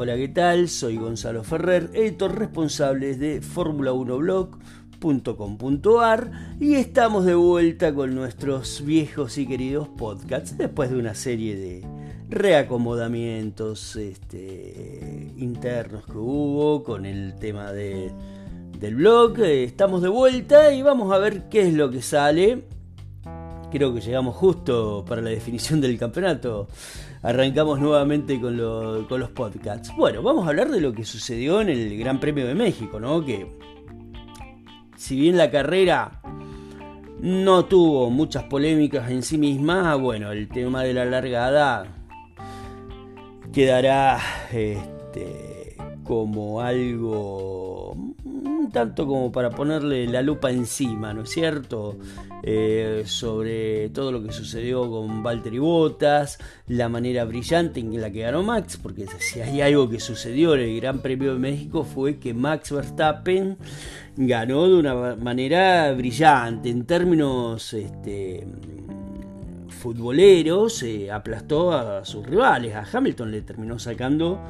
Hola, ¿qué tal? Soy Gonzalo Ferrer, editor responsable de Fórmula1blog.com.ar y estamos de vuelta con nuestros viejos y queridos podcasts después de una serie de reacomodamientos este, internos que hubo con el tema de, del blog. Estamos de vuelta y vamos a ver qué es lo que sale. Creo que llegamos justo para la definición del campeonato arrancamos nuevamente con, los podcasts. Bueno, vamos a hablar de lo que sucedió en el Gran Premio de México, ¿no? Que si bien la carrera no tuvo muchas polémicas en sí misma, bueno, el tema de la largada quedará este, como algo un tanto como para ponerle la lupa encima, ¿no es cierto? Eh, sobre todo lo que sucedió con Valtteri Bottas, la manera brillante en la que ganó Max, porque si hay algo que sucedió en el Gran Premio de México fue que Max Verstappen ganó de una manera brillante, en términos este, futboleros, eh, aplastó a sus rivales, a Hamilton le terminó sacando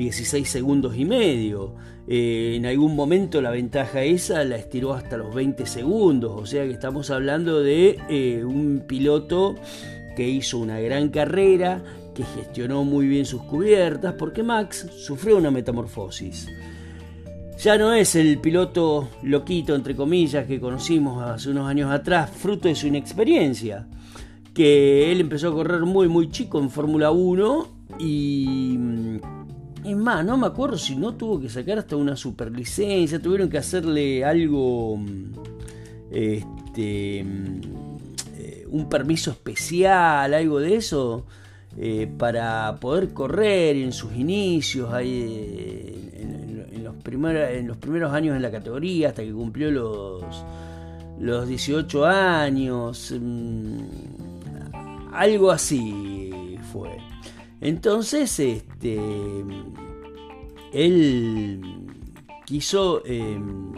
16 segundos y medio. Eh, en algún momento la ventaja esa la estiró hasta los 20 segundos. O sea que estamos hablando de eh, un piloto que hizo una gran carrera, que gestionó muy bien sus cubiertas, porque Max sufrió una metamorfosis. Ya no es el piloto loquito, entre comillas, que conocimos hace unos años atrás, fruto de su inexperiencia. Que él empezó a correr muy, muy chico en Fórmula 1 y es más, no me acuerdo si no tuvo que sacar hasta una superlicencia, tuvieron que hacerle algo, mm, este, mm, eh, un permiso especial, algo de eso, eh, para poder correr en sus inicios, eh, en, los primeros, en los primeros años en la categoría, hasta que cumplió los, los 18 años, mm, algo así fue. Entonces, este, él quiso, em,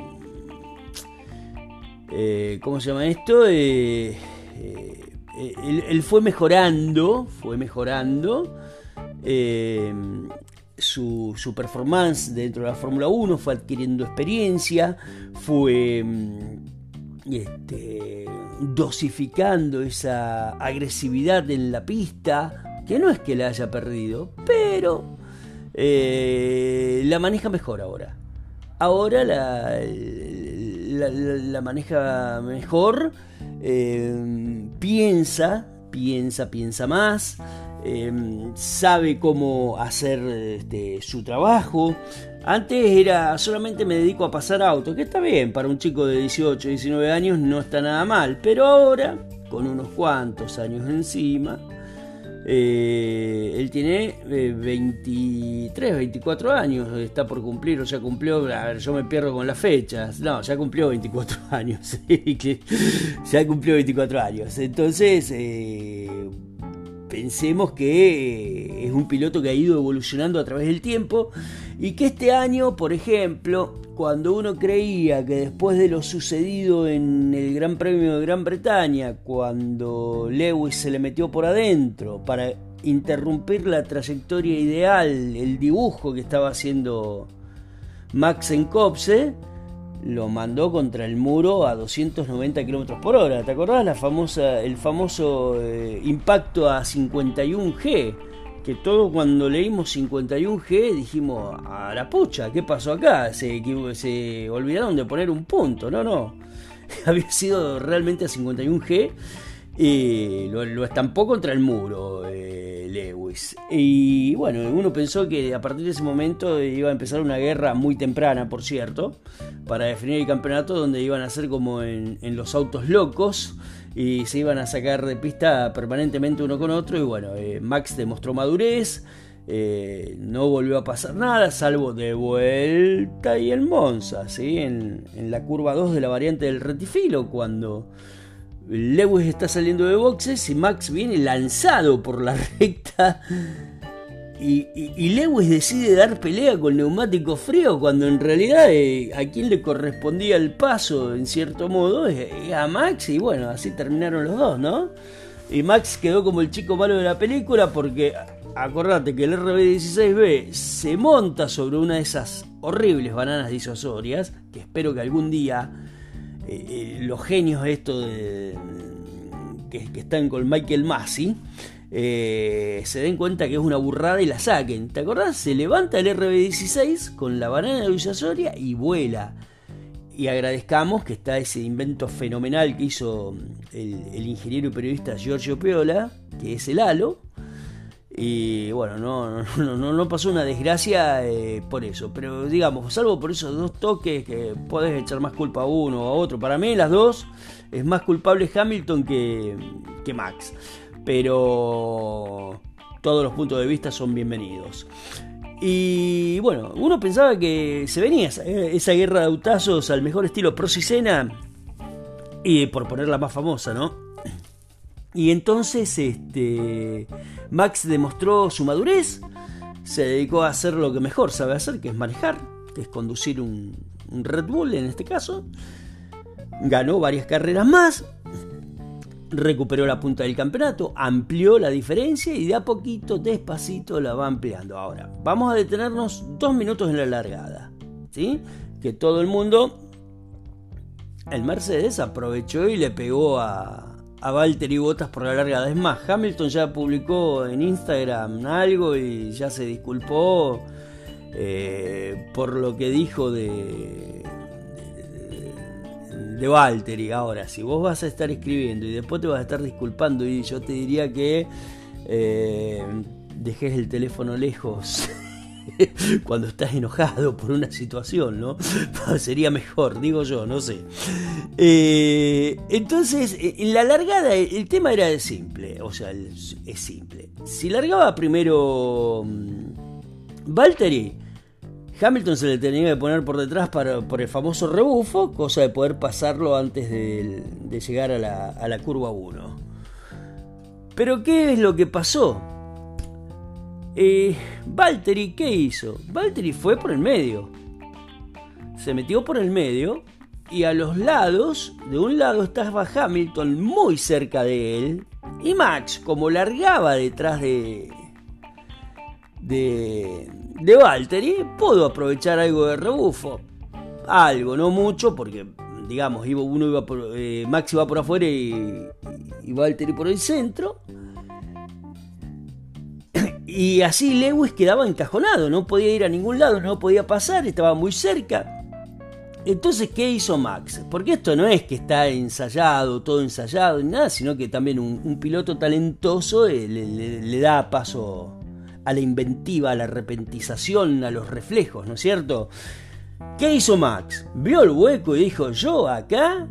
eh, ¿cómo se llama esto? Eh, eh, él, fue mejorando, fue mejorando em, su, su, performance dentro de la Fórmula 1, fue adquiriendo experiencia, fue em, este, dosificando esa agresividad en la pista, que no es que la haya perdido, pero eh, la maneja mejor ahora. Ahora la, maneja mejor, eh, piensa, piensa, piensa más, eh, sabe cómo hacer este, su trabajo. Antes era solamente me dedico a pasar autos, que está bien, para un chico de 18, 19 años no está nada mal, pero ahora, con unos cuantos años encima, eh, él tiene 23, eh, 24 años, está por cumplir, o ya cumplió, a ver, yo me pierdo con las fechas, no, ya cumplió 24 años, ya cumplió 24 años, entonces eh, pensemos que es un piloto que ha ido evolucionando a través del tiempo y que este año, por ejemplo, cuando uno creía que después de lo sucedido en el Gran Premio de Gran Bretaña, cuando Lewis se le metió por adentro para interrumpir la trayectoria ideal, el dibujo que estaba haciendo Max en Copse, lo mandó contra el muro a 290 km por hora. ¿Te acordás la famosa, el famoso eh, impacto a 51G? Que todo cuando leímos 51G dijimos, a la pucha, ¿qué pasó acá? Se, se olvidaron de poner un punto, no, no. Había sido realmente a 51G y lo, estampó contra el muro eh, Lewis. Y bueno, uno pensó que a partir de ese momento iba a empezar una guerra muy temprana, por cierto, para definir el campeonato donde iban a ser como en, en los autos locos y se iban a sacar de pista permanentemente uno con otro y bueno, eh, Max demostró madurez, eh, no volvió a pasar nada, salvo de vuelta y el Monza, ¿sí? en, la curva 2 de la variante del retifilo, cuando Lewis está saliendo de boxes y Max viene lanzado por la recta y, Lewis decide dar pelea con neumático frío cuando en realidad eh, a quien le correspondía el paso en cierto modo es, a Max y bueno, así terminaron los dos, ¿no? Y Max quedó como el chico malo de la película porque acordate que el RB16B se monta sobre una de esas horribles bananas disuasorias, que espero que algún día eh, eh, los genios de, que, están con Michael Massey eh, se den cuenta que es una burrada y la saquen. ¿Te acordás? Se levanta el RB16 con la banana disuasoria y vuela. Y agradezcamos que está ese invento fenomenal que hizo el, ingeniero y periodista Giorgio Peola, que es el halo. Y bueno, no, no, no, pasó una desgracia eh, por eso. Pero digamos, salvo por esos dos toques que podés echar más culpa a uno o a otro. Para mí las dos es más culpable Hamilton que, que Max. Pero todos los puntos de vista son bienvenidos. Y bueno, uno pensaba que se venía esa, guerra de autazos al mejor estilo Prosicena, y por ponerla más famosa, ¿no? Y entonces este, Max demostró su madurez, se dedicó a hacer lo que mejor sabe hacer, que es manejar, que es conducir un Red Bull en este caso. Ganó varias carreras más, recuperó la punta del campeonato, amplió la diferencia y de a poquito, despacito la va ampliando. Ahora, vamos a detenernos dos minutos en la largada. ¿sí? Que todo el mundo, el Mercedes aprovechó y le pegó a, a Valtteri Bottas por la largada. Es más, Hamilton ya publicó en Instagram algo y ya se disculpó eh, por lo que dijo de de Valtteri. Ahora, si vos vas a estar escribiendo y después te vas a estar disculpando, y yo te diría que eh, dejes el teléfono lejos. cuando estás enojado por una situación, ¿no? Sería mejor, digo yo, no sé. Eh, entonces, en la largada, el tema era simple, o sea, es simple. Si largaba primero mm, Valtteri, Hamilton se le tenía que poner por detrás para, por el famoso rebufo, cosa de poder pasarlo antes de, llegar a la, curva 1. Pero ¿qué es lo que pasó? Eh, Valtteri, ¿qué hizo? Valtteri fue por el medio. Se metió por el medio y a los lados, de un lado estaba Hamilton muy cerca de él y Max, como largaba detrás de, de, de Valtteri, pudo aprovechar algo de rebufo. Algo, no mucho, porque digamos, uno iba por, eh, Max iba por afuera y, y Valtteri por el centro. Y así Lewis quedaba encajonado, no podía ir a ningún lado, no podía pasar, estaba muy cerca. Entonces, ¿qué hizo Max? Porque esto no es que está ensayado, todo ensayado, ni nada, sino que también un, piloto talentoso eh, le da paso a la inventiva, a la repentización, a los reflejos, ¿no es cierto? ¿Qué hizo Max? Vio el hueco y dijo, yo acá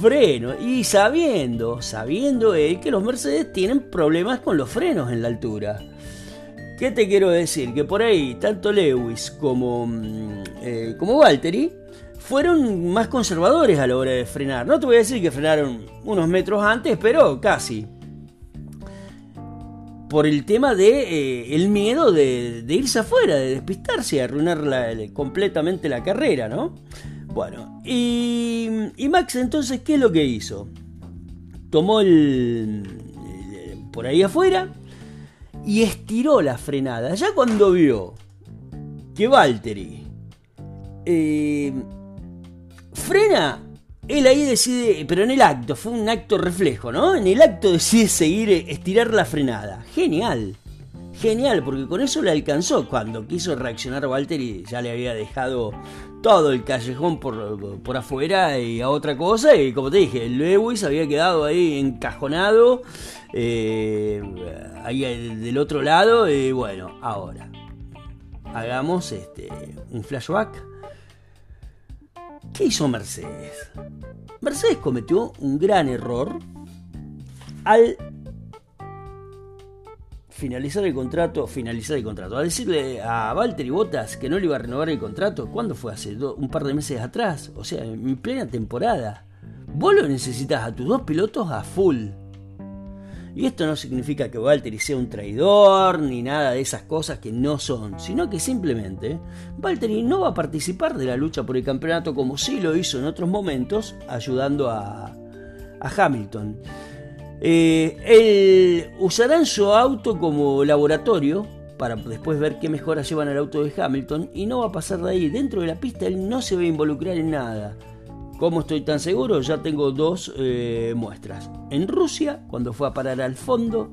freno. Y sabiendo, sabiendo él que los Mercedes tienen problemas con los frenos en la altura. ¿Qué te quiero decir? Que por ahí tanto Lewis como, mm, eh, como Valtteri fueron más conservadores a la hora de frenar. No te voy a decir que frenaron unos metros antes, pero casi por el tema de eh, el miedo de, irse afuera, de despistarse y arruinar completamente la carrera, ¿no? Bueno, y, Max entonces, ¿qué es lo que hizo? Tomó el, por ahí afuera y estiró la frenada. Ya cuando vio que Valtteri eh, frena él ahí decide, pero en el acto, fue un acto reflejo, ¿no? En el acto decide seguir, eh, estirar la frenada. Genial. Genial, porque con eso le alcanzó. Cuando quiso reaccionar Walter y ya le había dejado todo el callejón por, afuera y a otra cosa. Y como te dije, Lewis había quedado ahí encajonado, eh, ahí del otro lado. Y bueno, ahora hagamos este, un flashback ¿Qué hizo Mercedes? Mercedes cometió un gran error al finalizar el contrato, finalizar el contrato, a decirle a Valtteri Bottas que no le iba a renovar el contrato, ¿cuándo fue? Hace un par de meses atrás, o sea, en plena temporada. Vos lo necesitas a tus dos pilotos a full. Y esto no significa que Valtteri sea un traidor ni nada de esas cosas que no son, sino que simplemente Valtteri no va a participar de la lucha por el campeonato como sí lo hizo en otros momentos, ayudando a, Hamilton. Eh, usarán su auto como laboratorio para después ver qué mejoras llevan el auto de Hamilton y no va a pasar de ahí. Dentro de la pista él no se va a involucrar en nada. ¿Cómo estoy tan seguro? Ya tengo dos eh, muestras. En Rusia, cuando fue a parar al fondo,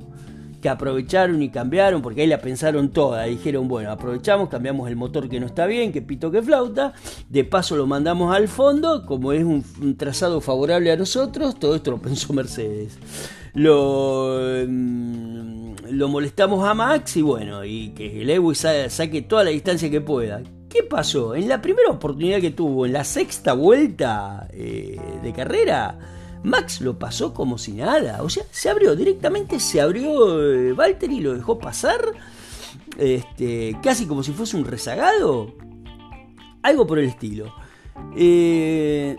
que aprovecharon y cambiaron, porque ahí la pensaron toda, dijeron, bueno, aprovechamos, cambiamos el motor que no está bien, que pito que flauta, de paso lo mandamos al fondo, como es un, trazado favorable a nosotros, todo esto lo pensó Mercedes. Lo, mm, molestamos a Max y bueno, y que Lewis saque toda la distancia que pueda. ¿Qué pasó? En la primera oportunidad que tuvo, en la sexta vuelta eh, de carrera, Max lo pasó como si nada. O sea, se abrió, directamente se abrió eh, y lo dejó pasar. Este, casi como si fuese un rezagado. Algo por el estilo. Eh,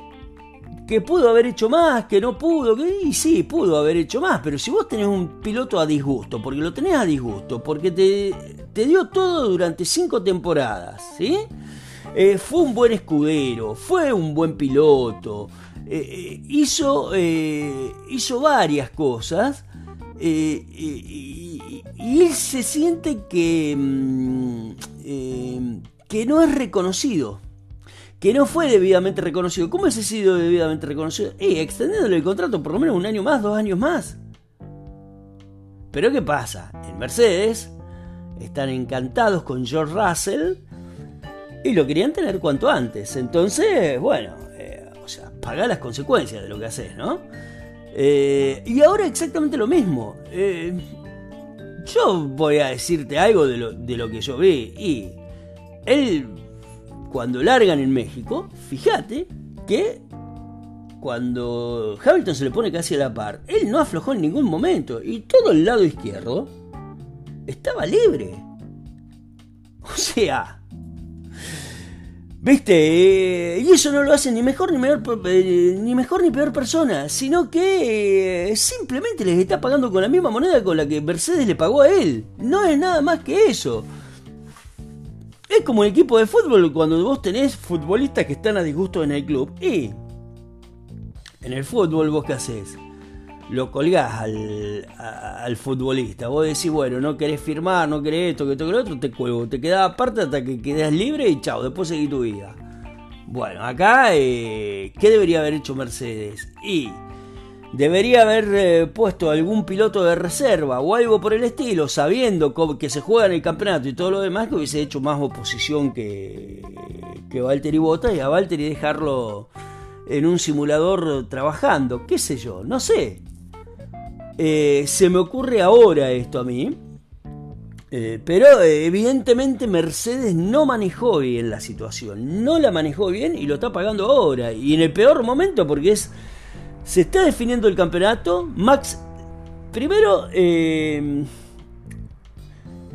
que pudo haber hecho más, que no pudo, que y sí, pudo haber hecho más, pero si vos tenés un piloto a disgusto, porque lo tenés a disgusto, porque te, te dio todo durante cinco temporadas, ¿sí? Eh, fue un buen escudero, fue un buen piloto, eh, eh, hizo, hizo varias cosas y, él se siente que, mm, que no es reconocido que no fue debidamente reconocido. ¿Cómo ha sido debidamente reconocido? Eh, extendiéndole el contrato por lo menos un año más, dos años más. Pero ¿qué pasa? En Mercedes están encantados con George Russell y lo querían tener cuanto antes. Entonces, bueno, eh, o sea, paga las consecuencias de lo que haces, ¿no? Eh, y ahora exactamente lo mismo. Yo voy a decirte algo de lo, de lo que yo vi y él cuando largan en México, fíjate que cuando Hamilton se le pone casi a la par, él no aflojó en ningún momento y todo el lado izquierdo estaba libre. O sea, ¿viste? Eh, y eso no lo hace ni mejor ni, eh, ni mejor ni peor persona, sino que eh, simplemente les está pagando con la misma moneda con la que Mercedes le pagó a él. No es nada más que eso. Es como el equipo de fútbol cuando vos tenés futbolistas que están a disgusto en el club. Y en el fútbol vos qué haces? Lo colgás al, futbolista. Vos decís, bueno, no querés firmar, no querés esto, que esto, que lo otro, te cuelgo. Te quedás aparte hasta que quedas libre y chao, después seguí tu vida. Bueno, acá, eh, ¿qué debería haber hecho Mercedes? Y Debería haber eh, puesto algún piloto de reserva o algo por el estilo, sabiendo que se juega en el campeonato y todo lo demás, que hubiese hecho más oposición que, que Valtteri Bottas y a Valtteri dejarlo en un simulador trabajando, qué sé yo, no sé. Eh, se me ocurre ahora esto a mí, eh, pero evidentemente Mercedes no manejó bien la situación, no la manejó bien y lo está pagando ahora, y en el peor momento porque es se está definiendo el campeonato. Max, primero, eh,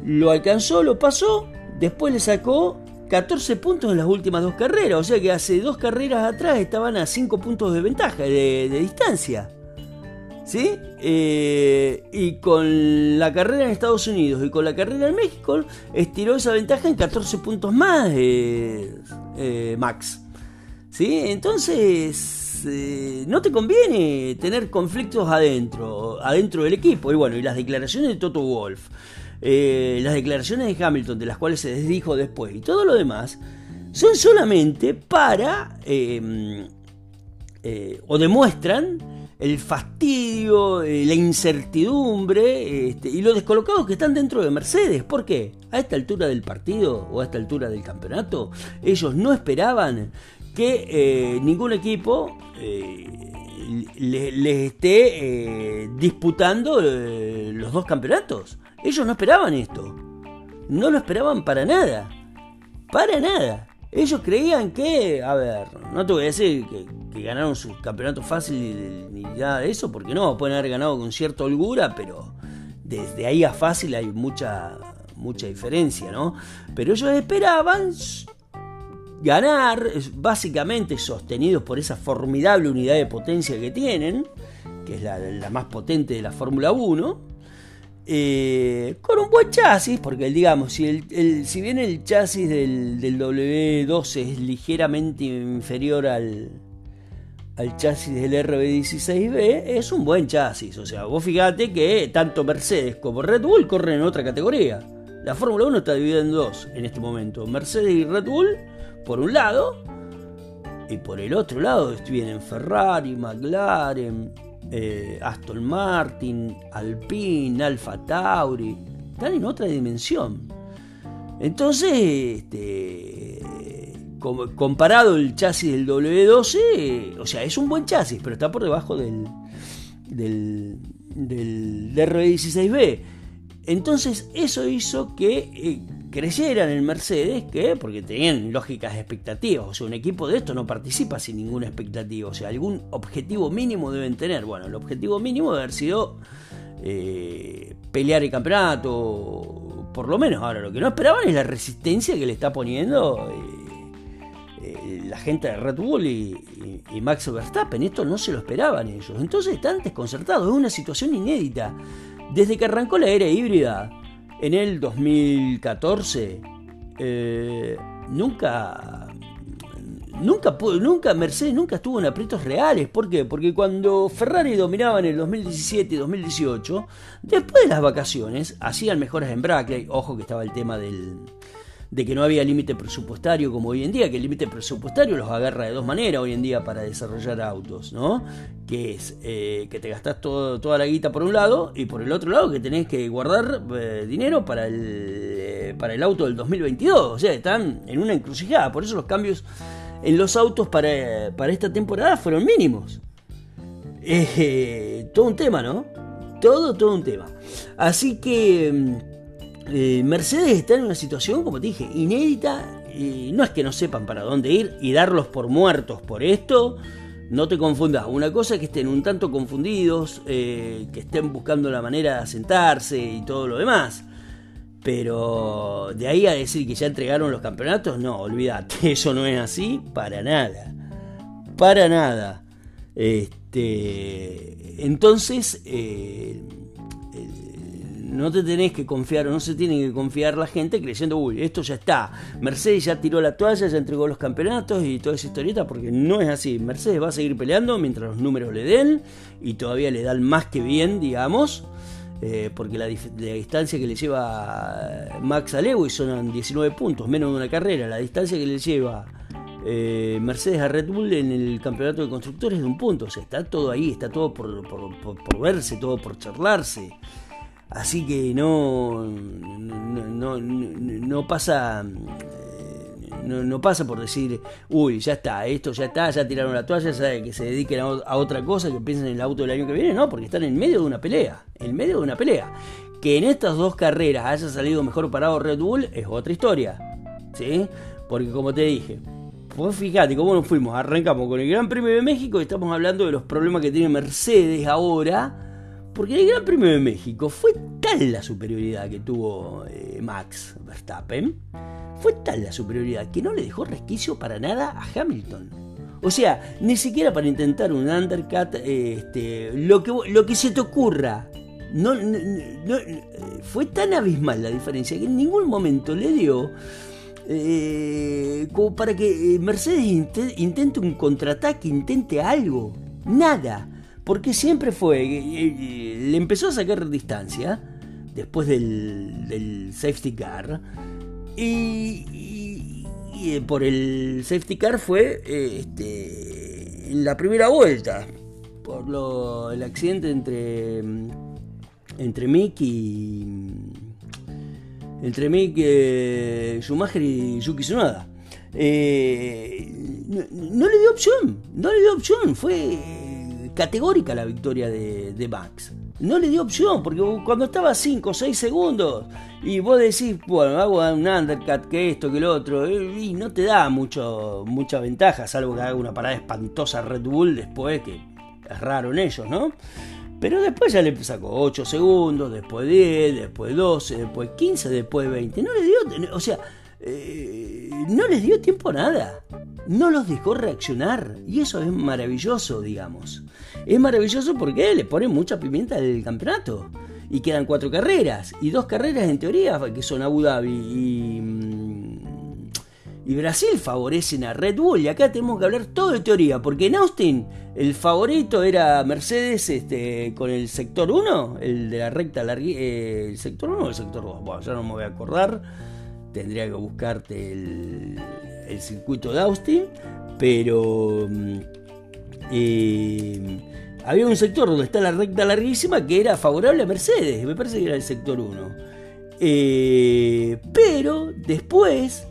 lo alcanzó, lo pasó. Después le sacó 14 puntos en las últimas dos carreras. O sea que hace dos carreras atrás estaban a 5 puntos de ventaja, de, distancia. ¿Sí? Eh, y con la carrera en Estados Unidos y con la carrera en México, estiró esa ventaja en 14 puntos más, eh, Max. ¿Sí? Entonces eh, no te conviene tener conflictos adentro, adentro del equipo. Y bueno, y las declaraciones de Toto Wolf, eh, las declaraciones de Hamilton, de las cuales se desdijo después, y todo lo demás, son solamente para, em, eh, o demuestran el fastidio, la incertidumbre este, y los descolocados que están dentro de Mercedes. ¿Por qué? A esta altura del partido o a esta altura del campeonato, ellos no esperaban que ningún equipo eh, les, esté eh, disputando eh, los dos campeonatos. Ellos no esperaban esto. No lo esperaban para nada. Para nada. Ellos creían que, a ver, no te voy a decir que, ganaron su campeonato fácil ni nada de eso, porque no, pueden haber ganado con cierta holgura, pero desde ahí a fácil hay mucha, mucha diferencia, ¿no? Pero ellos esperaban ganar, básicamente sostenidos por esa formidable unidad de potencia que tienen, que es la, más potente de la Fórmula 1, eh, con un buen chasis, porque digamos, si, el, si bien el chasis del, W12 es ligeramente inferior al, al chasis del RB16B, es un buen chasis. O sea, vos fíjate que tanto Mercedes como Red Bull corren en otra categoría. La Fórmula 1 está dividida en dos en este momento. Mercedes y Red Bull, por un lado, y por el otro lado vienen Ferrari, McLaren, eh, Aston Martin, Alpine, Alfa Tauri. Están en otra dimensión. Entonces, este, comparado el chasis del W12, o sea, es un buen chasis, pero está por debajo del, del, del R16B. Entonces, eso hizo que eh, creyeran en Mercedes, que porque tenían lógicas expectativas, o sea, un equipo de esto no participa sin ninguna expectativa, o sea, algún objetivo mínimo deben tener. Bueno, el objetivo mínimo debe haber sido eh, pelear el campeonato, por lo menos. Ahora, lo que no esperaban es la resistencia que le está poniendo. Eh, eh, la gente de Red Bull y, Max Verstappen. Esto no se lo esperaban ellos. Entonces están desconcertados. Es una situación inédita. Desde que arrancó la era híbrida en el 2014, eh, nunca, nunca, nunca, Mercedes nunca estuvo en aprietos reales. ¿Por qué? Porque cuando Ferrari dominaba en el 2017 y 2018, después de las vacaciones, hacían mejoras en Brackley. Ojo que estaba el tema del de que no había límite presupuestario como hoy en día, que el límite presupuestario los agarra de dos maneras hoy en día para desarrollar autos, ¿no? Que es eh, que te gastás toda la guita por un lado y por el otro lado que tenés que guardar eh, dinero para el, eh, para el auto del 2022. O sea, están en una encrucijada. Por eso los cambios en los autos para, para esta temporada fueron mínimos. todo un tema, ¿no? Todo, todo un tema. Así que mm, eh, Mercedes está en una situación, como te dije, inédita. Y no es que no sepan para dónde ir y darlos por muertos por esto. No te confundas. Una cosa es que estén un tanto confundidos, eh, que estén buscando la manera de asentarse y todo lo demás. Pero de ahí a decir que ya entregaron los campeonatos, no, olvídate, eso no es así para nada. Para nada. Este, entonces, eh, no te tenés que confiar o no se tiene que confiar la gente creyendo, uy, esto ya está. Mercedes ya tiró la toalla, ya entregó los campeonatos y toda esa historieta, porque no es así. Mercedes va a seguir peleando mientras los números le den y todavía le dan más que bien, digamos. Eh, porque la, distancia que le lleva Max a Lewis son 19 puntos, menos de una carrera. La distancia que le lleva eh, Mercedes a Red Bull en el campeonato de constructores de un punto. O sea, está todo ahí, está todo por, por verse, todo por charlarse. Así que no, no, no, pasa no, pasa por decir, uy, ya está, esto ya está, ya tiraron la toalla, ya que se dediquen a, otra cosa, que piensen en el auto del año que viene, no, porque están en medio de una pelea, en medio de una pelea. Que en estas dos carreras haya salido mejor parado Red Bull es otra historia, ¿sí? Porque como te dije, pues fíjate cómo nos fuimos, arrancamos con el Gran Premio de México y estamos hablando de los problemas que tiene Mercedes ahora porque en el Gran Premio de México fue tal la superioridad que tuvo eh, Max Verstappen, fue tal la superioridad que no le dejó resquicio para nada a Hamilton. O sea, ni siquiera para intentar un undercut, este, lo, que, lo que se te ocurra. No, fue tan abismal la diferencia que en ningún momento le dio eh, como para que eh, Mercedes intente un contraataque, intente algo. Nada. Porque siempre fue, eh, eh, le empezó a sacar distancia después del, safety car. Y, eh, por el safety car fue este, la primera vuelta. Por lo, el accidente entre, entre Mick y. Entre Mick Schumacher y Yuki Tsunoda. no, no le dio opción, no le dio opción, fue categórica la victoria de, Max. No le dio opción, porque cuando estaba a 5 o 6 segundos y vos decís, bueno, hago un undercut, que esto, que lo otro, y no te da mucho, mucha ventaja, salvo que haga una parada espantosa Red Bull después, que es raro en ellos, ¿no? Pero después ya le sacó 8 segundos, después 10, después 12, después 15, después 20. No le dio, o sea, eh, no les dio tiempo a nada. No los dejó reaccionar. Y eso es maravilloso, digamos. Es maravilloso porque le ponen mucha pimienta al campeonato. Y quedan cuatro carreras. Y dos carreras en teoría, que son Abu Dhabi y, mm, y Brasil favorecen a Red Bull. Y acá tenemos que hablar todo de teoría, porque en Austin el favorito era Mercedes este, con el sector 1, el de la recta larga, eh, el sector 1 o el sector 2. Bueno, ya no me voy a acordar, tendría que buscarte el, circuito de Austin, pero mm, eh, había un sector donde está la recta larguísima que era favorable a Mercedes, me parece que era el sector 1. Eh, pero después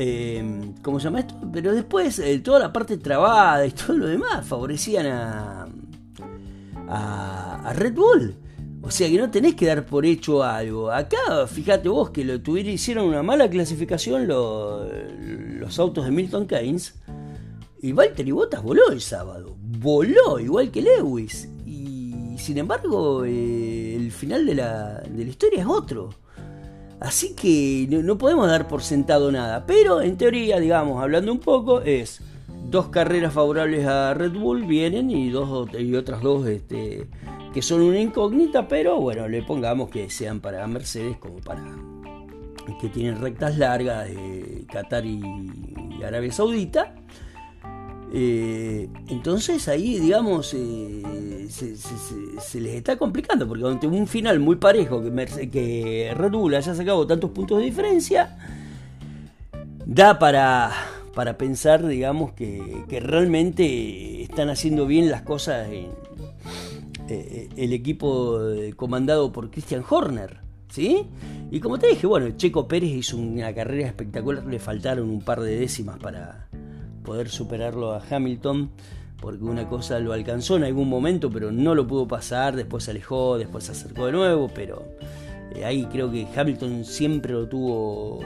eh, ¿Cómo se llama esto? Pero después eh, toda la parte trabada y todo lo demás favorecían a, Red Bull. O sea que no tenés que dar por hecho algo. Acá, fíjate vos que lo tuvieron, hicieron una mala clasificación los autos de Milton Keynes. Y Valtteri Bottas voló el sábado. Voló, igual que Lewis. Y sin embargo, eh, el final de la, de la historia es otro. Así que no, podemos dar por sentado nada. Pero en teoría, digamos, hablando un poco, es dos carreras favorables a Red Bull vienen y, dos, y otras dos este, que son una incógnita, pero bueno, le pongamos que sean para Mercedes como para que tienen rectas largas de Qatar y Arabia Saudita. Eh, entonces ahí, digamos, eh, se, les está complicando, porque ante un final muy parejo, que, que Red Bull haya sacado tantos puntos de diferencia, da para, para pensar, digamos, que, realmente están haciendo bien las cosas en eh, el equipo comandado por Christian Horner. ¿Sí? Y como te dije, bueno, Checo Pérez hizo una carrera espectacular, le faltaron un par de décimas para, poder superarlo a Hamilton, porque una cosa lo alcanzó en algún momento, pero no lo pudo pasar, después se alejó, después se acercó de nuevo, pero eh, ahí creo que Hamilton siempre lo tuvo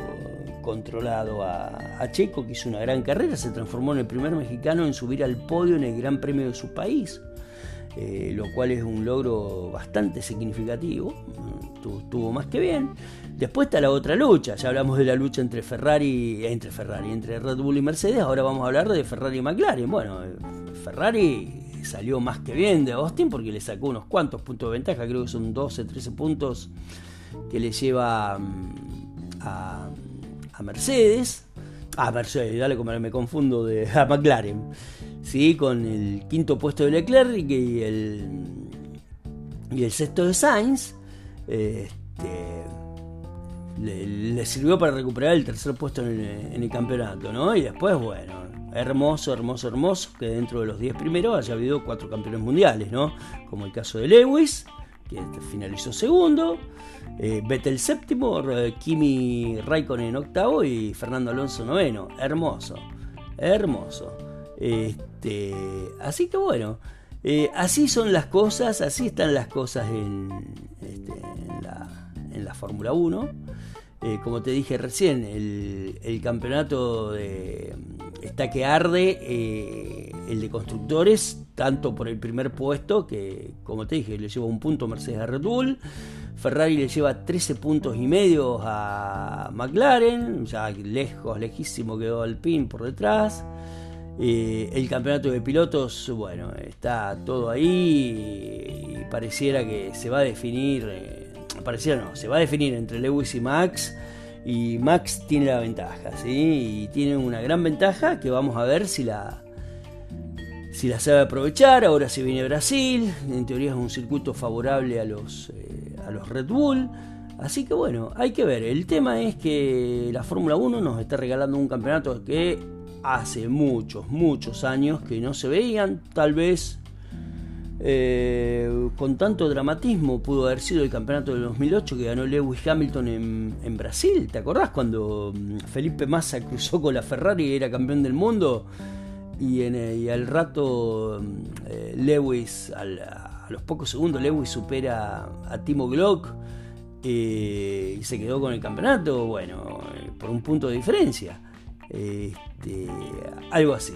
controlado a, Checo, que hizo una gran carrera, se transformó en el primer mexicano en subir al podio en el Gran Premio de su país. Eh, lo cual es un logro bastante significativo, estuvo más que bien. Después está la otra lucha, ya hablamos de la lucha entre Ferrari, entre Ferrari, entre Red Bull y Mercedes, ahora vamos a hablar de Ferrari y McLaren. Bueno, Ferrari salió más que bien de Austin porque le sacó unos cuantos puntos de ventaja, creo que son 12, 13 puntos que le lleva mm, a, Mercedes. A Mercedes, dale como me confundo de a McLaren. Sí, con el quinto puesto de Leclerc y el, y el sexto de Sainz. Este, le, sirvió para recuperar el tercer puesto en el, campeonato, ¿no? Y después, bueno, hermoso, hermoso, hermoso que dentro de los 10 primeros haya habido cuatro campeones mundiales, ¿no? Como el caso de Lewis, que finalizó segundo, eh, Vettel séptimo, Kimi Raikkonen octavo y Fernando Alonso noveno. Hermoso, hermoso. Este, así que bueno, eh, así son las cosas, así están las cosas en, este, la, en la Fórmula 1. Eh, como te dije recién, el, campeonato está que arde, eh, el de constructores, tanto por el primer puesto, que como te dije, le lleva un punto Mercedes a Red Bull, Ferrari le lleva 13 puntos y medio a McLaren, ya lejos, lejísimo quedó Alpine por detrás. Eh, el campeonato de pilotos, bueno, está todo ahí y pareciera que se va a definir pareciera no, se va a definir entre Lewis y Max y Max tiene la ventaja, ¿sí? Y tiene una gran ventaja que vamos a ver si la si la sabe aprovechar. Ahora se viene Brasil, en teoría es un circuito favorable a los eh, a los Red Bull. Así que bueno, hay que ver. El tema es que la Fórmula 1 nos está regalando un campeonato que hace muchos, muchos años que no se veían. Tal vez eh, con tanto dramatismo pudo haber sido el campeonato del 2008 que ganó Lewis Hamilton en, Brasil. ¿Te acordás cuando mm, Felipe Massa cruzó con la Ferrari y era campeón del mundo? Y, en, eh, al rato mm, eh, Lewis, a los pocos segundos, Lewis supera a Timo Glock y se quedó con el campeonato, bueno, por un punto de diferencia. Este, algo así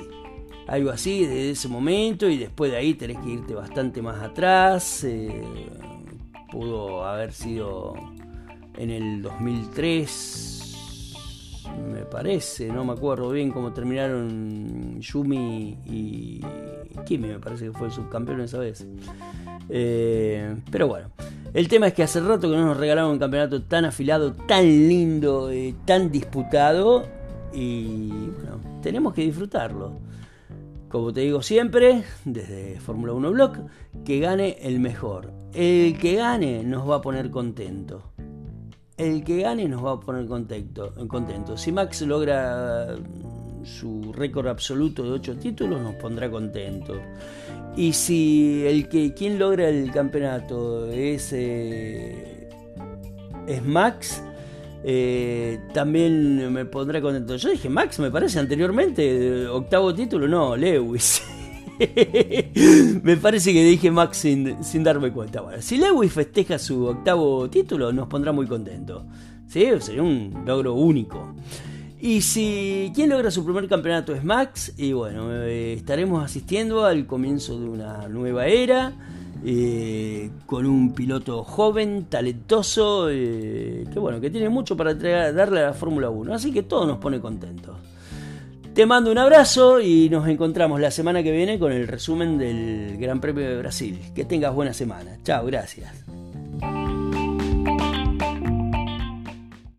algo así desde ese momento y después de ahí tenés que irte bastante más atrás. Eh, pudo haber sido en el 2003, me parece, no me acuerdo bien cómo terminaron Yumi y Kimi, me parece que fue el subcampeón esa vez. Eh, pero bueno, El tema es que hace rato que no nos regalaron un campeonato tan afilado, tan lindo, eh, tan disputado y tenemos que disfrutarlo. Como te digo siempre, desde Fórmula 1 Block, que gane el mejor. El que gane nos va a poner contento. El que gane nos va a poner contento. contento. Si Max logra su récord absoluto de 8 títulos, nos pondrá contento. Y si el que quien logra el campeonato es, eh, es Max, eh, también me pondrá contento. Yo dije Max, me parece anteriormente, octavo título, no, Lewis. me parece que dije Max sin, darme cuenta. Bueno, si Lewis festeja su octavo título, nos pondrá muy contento. ¿Sí? Sería un logro único. Y si quien logra su primer campeonato es Max, y bueno, eh, estaremos asistiendo al comienzo de una nueva era. Eh, con un piloto joven, talentoso, eh, que bueno, que tiene mucho para darle a la Fórmula 1. Así que todo nos pone contentos. Te mando un abrazo y nos encontramos la semana que viene con el resumen del Gran Premio de Brasil. Que tengas buena semana. Chao, gracias.